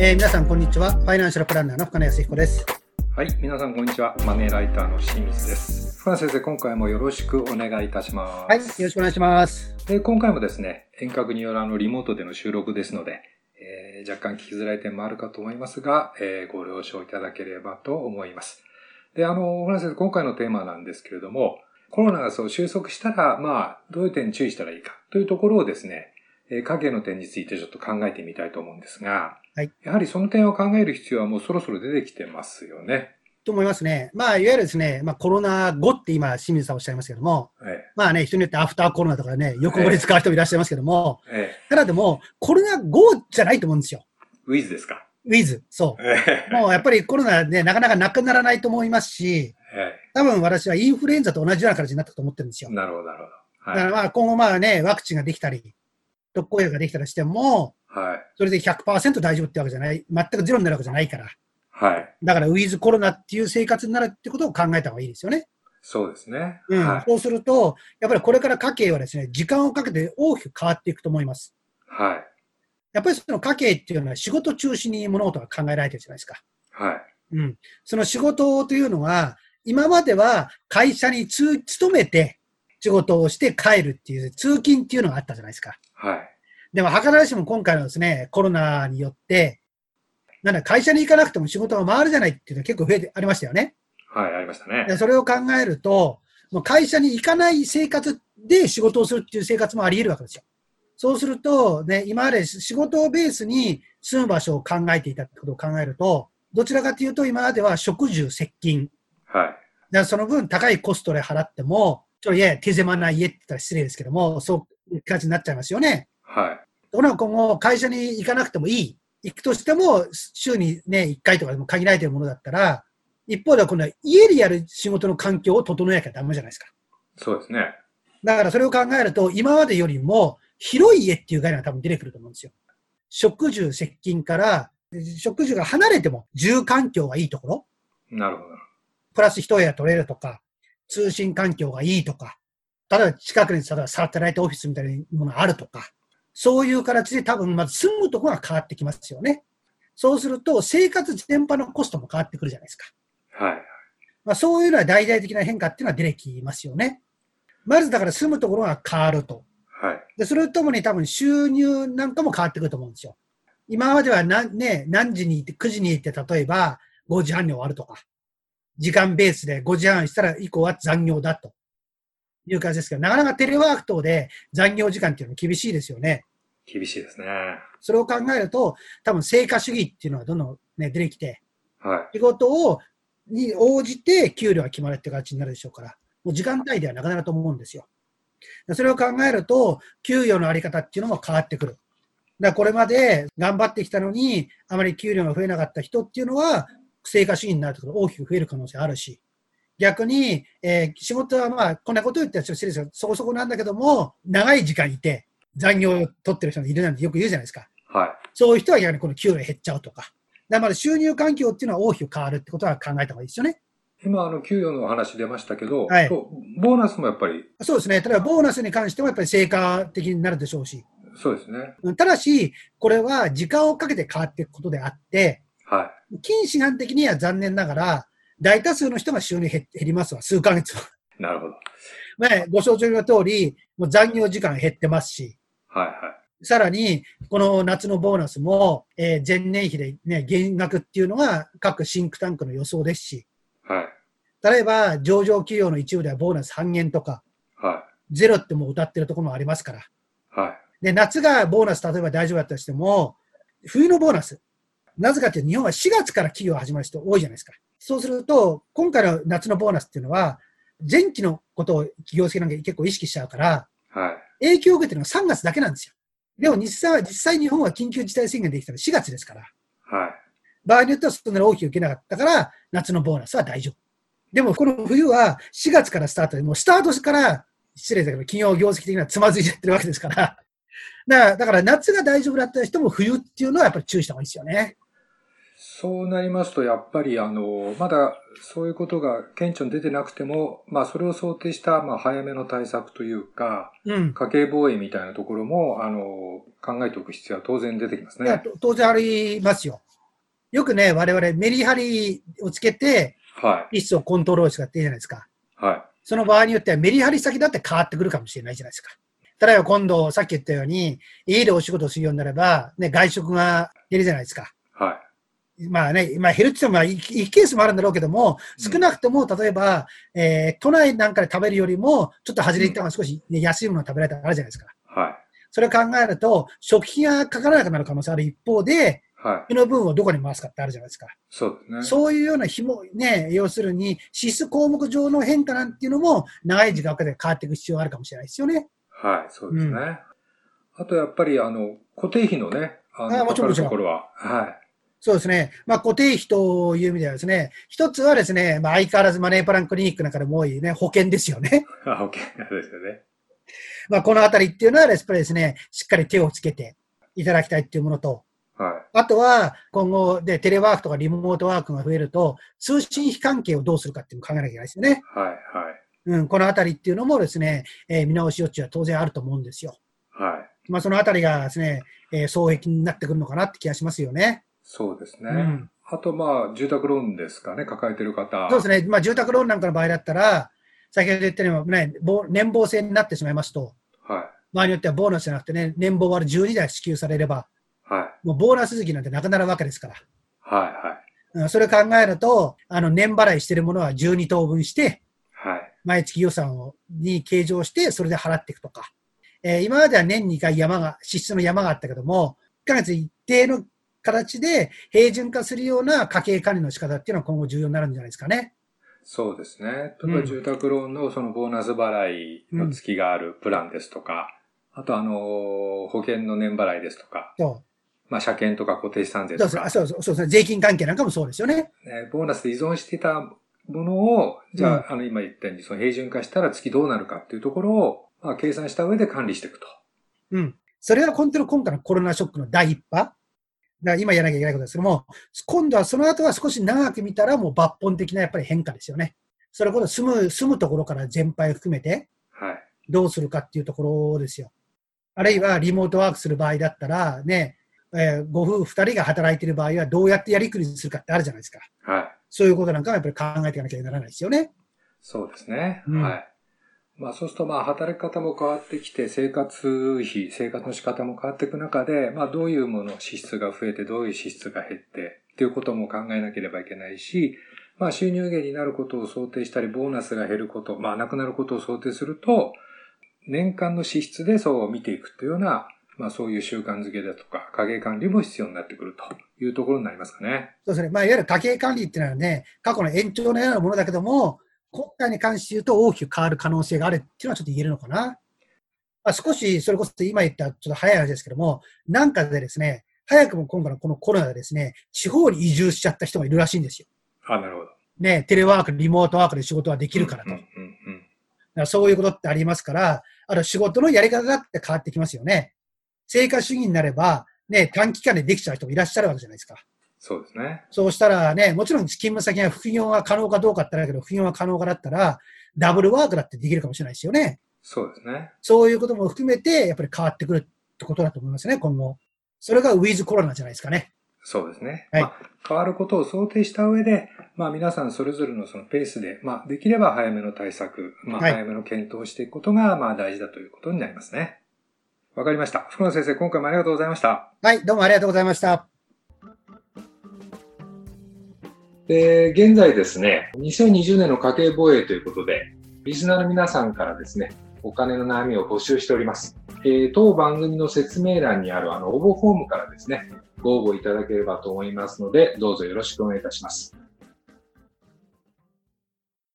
えー、皆さんこんにちは。ファイナンシャルプランナーの深野康彦です。はい、皆さんこんにちは。マネーライターの清水です。深谷先生、今回もよろしくお願いいたします。はい、よろしくお願いします。で今回もですね、遠隔によるあのリモートでの収録ですので、えー若干聞きづらい点もあるかと思いますが、えーご了承いただければと思います。で、あの、深谷先生、今回のテーマなんですけれども、コロナがそう収束したら、まあ、どういう点に注意したらいいかというところをですね、えー家計の点についてちょっと考えてみたいと思うんですが、はいやはりその点を考える必要はもうそろそろ出てきてますよね。と思いますね。まあ、いわゆるですね、まあ、コロナ後って今、清水さんおっしゃいますけども、えまあね、人によってアフターコロナとかね、横語で使う人もいらっしゃいますけども、ええただでも、コロナ後じゃないと思うんですよ。ウィズですか？ウィズ。そう。ええもうやっぱりコロナね、なかなかなくならないと思いますし、え多分私はインフルエンザと同じような形になったと思ってるんですよえ。なるほど、なるほど。だからはい。まあ今後まあね、ワクチンができたり、特効薬ができたりしても、はい。それで100%大丈夫ってわけじゃない、全くゼロになるわけじゃないから。はい。だからウィズコロナっていう生活になるってことを考えた方がいいですよね。そうですね。うん。はい。そうすると、やっぱりこれから家計はですね、時間をかけて大きく変わっていくと思います。はい。やっぱりその家計っていうのは仕事中心に物事が考えられてるじゃないですか。はい。うん。その仕事というのは、今までは会社に通勤めて仕事をして帰るっていう通勤っていうのがあったじゃないですか。はい。でも、図らずしも今回のですね、コロナによって、なんだ、会社に行かなくても仕事が回るじゃないっていうのが結構増えてありましたよね。はい。ありましたねで。それを考えると、もう会社に行かない生活で仕事をするっていう生活もあり得るわけですよ。そうすると、ね、今まで仕事をベースに住む場所を考えていたってことを考えると、どちらかというと今までは食住接近。はい。だからその分高いコストで払っても、ちょっといや手狭な家って言ったら失礼ですけども、そういう感じになっちゃいますよね。はい。ところが今後会社に行かなくてもいい。行くとしても、週にね、1回とかでも限られてるものだったら、一方では今度は家でやる仕事の環境を整えなきゃダメじゃないですか。そうですね。だからそれを考えると、今までよりも広い家っていう概念が多分出てくると思うんですよ。食住接近から、食住が離れても住環境がいいところ、なるほど。プラス一部屋取れるとか、通信環境がいいとか、例えば近くに例えばサテライトオフィスみたいなものがあるとか、そういう形で多分まず住むところが変わってきますよね。そうすると生活全般のコストも変わってくるじゃないですか。はい。まあ、そういうのは大々的な変化っていうのは出てきますよね。まずだから住むところが変わると。はい。で、それとともに多分収入なんかも変わってくると思うんですよ。今までは何,、ね、何時に行って、9時に行って、例えば5時半に終わるとか、時間ベースで5時半したら以降は残業だという感じですけど、なかなかテレワーク等で残業時間っていうのは厳しいですよね。厳しいですね。それを考えると、多分成果主義っていうのはどんどん、ね、出てきて、はい。仕事をに応じて給料が決まるって形になるでしょうから、もう時間帯ではなくなると思うんですよ。それを考えると、給与のあり方っていうのも変わってくる。だからこれまで頑張ってきたのに、あまり給料が増えなかった人っていうのは、成果主義になるところ大きく増える可能性あるし、逆に、えー仕事はまあ、こんなこと言ってはちょっと失礼ですそこそこなんだけども、長い時間いて、残業を取ってる人がいるなんてよく言うじゃないですか。はい。そういう人は逆にこの給料減っちゃうとか。だからまだ収入環境っていうのは大きく変わるってことは考えた方がいいですよね。今、あの、給与のお話出ましたけど、はいボーナスもやっぱり、そうですね。例えばボーナスに関してもやっぱり成果的になるでしょうし。そうですね。うんただし、これは時間をかけて変わっていくことであって、は近視眼的には残念ながら、大多数の人が収入減減りますわ、数ヶ月は。い。なるほど。まあご承知の通り、もう残業時間減ってますし、はいはさらに、この夏のボーナスも、えー前年比でね、減額っていうのが各シンクタンクの予想ですし、い。はい。例えば上場企業の一部ではボーナス半減とか、はゼロってもう歌ってるところもありますから。い。はい。で、夏がボーナス例えば大丈夫だったとしても、冬のボーナス。なぜかっていうと日本は4月から企業が始まる人多いじゃないですか。そうすると、今回の夏のボーナスっていうのは、前期のことを企業責任が結構意識しちゃうから、はい。影響を受けてるのは3月だけなんですよ。でも実際は、実際日本は緊急事態宣言できたのは4月ですから。はい。場合によってはそんなに大きく受けなかったから、夏のボーナスは大丈夫。でもこの冬は4月からスタートで、もうスタートから、失礼だけど、企業業績的にはつまずいちゃってるわけですから。だから、だから夏が大丈夫だった人も冬っていうのはやっぱり注意した方がいいですよね。そうなりますと、やっぱり、あの、まだそういうことが顕著に出てなくても、まあ、それを想定した、まあ、早めの対策というか、うん。家計防衛みたいなところも、あの、考えておく必要は当然出てきますね。と当然ありますよ。よくね、我々メリハリをつけて、はリスをコントロールするっていいじゃないですか。い。はい。その場合によってはメリハリ先だって変わってくるかもしれないじゃないですか。例えば今度、さっき言ったように、家でお仕事をするようになれば、ね、外食が減るじゃないですか。はい。まあね、まあ減るって言ってもまあいいケースもあるんだろうけども、うん少なくとも、例えば、えー都内なんかで食べるよりも、ちょっと外れ行った方が少し、ね安いものを食べられたらあるじゃないですか。はい。それを考えると、食費がかからなくなる可能性ある一方で、はい。その分をどこに回すかってあるじゃないですか。そうですね。そういうような紐、ね、要するに、支出項目上の変化なんていうのも、長い時間かけて変わっていく必要があるかもしれないですよね。はい、そうですね。うんあとやっぱり、あの、固定費のね、あの、あもちところは、はい。そうですね。まあ、固定費という意味ではですね、一つはですね、まあ、相変わらずマネープランクリニックなんかでも多いね、保険ですよね。あ、OK ですよね。まあ、このあたりっていうのは、やっぱりですね、しっかり手をつけていただきたいっていうものと、はあとは、今後でテレワークとかリモートワークが増えると、通信費関係をどうするかっていうのを考えなきゃいけないですよね。い。はい、はい。うん、このあたりっていうのもですね、えー見直し余地は当然あると思うんですよ。はい。まあ、そのあたりがですね、えー双璧になってくるのかなって気がしますよね。そうですね。うんあと、まあ、住宅ローンですかね、抱えてる方。そうですね。まあ、住宅ローンなんかの場合だったら、先ほど言ったように、ね、ぼ年俸制になってしまいますと、は場合によってはボーナスじゃなくてね、年俸割る12台支給されれば、い。はい。もうボーナス月なんてなくなるわけですから。はい、はい。うんそれを考えると、あの、年払いしてるものは12等分して、はい。毎月予算を、に計上して、それで払っていくとか。えー今までは年2回山が、支出の山があったけども、1ヶ月一定の形で平準化するような家計管理の仕方っていうのは今後重要になるんじゃないですかね。そうですね。例えば住宅ローンのそのボーナス払いの月があるプランですとか、あとあの、保険の年払いですとか。まあ、車検とか固定資産税とかそうそう、そうそう。税金関係なんかもそうですよね。ね、ボーナスで依存してたものを、じゃあ、あの、今言ったように、その平準化したら月どうなるかっていうところを、まあ、計算した上で管理していくと。うん。それが本当の今回のコロナショックの第一波。だ今やらなきゃいけないことですけども、今度はその後は少し長く見たらもう抜本的なやっぱり変化ですよね。それこそ住む、住むところから全般含めてはい。どうするかっていうところですよ。あるいはリモートワークする場合だったらね、えーご夫婦二人が働いている場合はどうやってやりくりするかってあるじゃないですか。はい。そういうことなんかはやっぱり考えていかなきゃならないですよね。そうですね。うんはい。まあそうするとまあ働き方も変わってきて生活費、生活の仕方も変わっていく中で、まあどういうもの支出が増えてどういう支出が減ってっていうことも考えなければいけないし、まあ収入源になることを想定したり、ボーナスが減ること、まあなくなることを想定すると、年間の支出でそう見ていくというような、まあそういう習慣づけだとか、家計管理も必要になってくるというところになりますかね。そうですね。まあ、いわゆる家計管理っていうのはね、過去の延長のようなものだけども、今回に関して言うと大きく変わる可能性があるっていうのはちょっと言えるのかな。まあ、少し、それこそ今言ったちょっと早い話ですけども、なんかでですね、早くも今回のこのコロナでですね、地方に移住しちゃった人がいるらしいんですよ。あ、なるほど。ね、テレワーク、リモートワークで仕事はできるからと。うんうんうんらそういうことってありますから、あと仕事のやり方だって変わってきますよね。成果主義になれば、ね、短期間でできちゃう人もいらっしゃるわけじゃないですか。そうですね。そうしたらね、もちろん勤務先が副業が可能かどうかってあるけど、副業が可能かだったら、ダブルワークだってできるかもしれないですよね。そうですね。そういうことも含めて、やっぱり変わってくるってことだと思いますね、今後。それがウィズコロナじゃないですかね。そうですね。はいまあ、変わることを想定した上で、まあ皆さんそれぞれのそのペースで、まあできれば早めの対策、まあはい早めの検討をしていくことが、まあ大事だということになりますね。わかりました。福野先生、今回もありがとうございました。はい、どうもありがとうございました。で、現在ですね、2020年の家計防衛ということで、リスナーの皆さんからですね、お金の悩みを募集しております。えー当番組の説明欄にあるあの応募フォームからですね、ご応募いただければと思いますので、どうぞよろしくお願いいたします。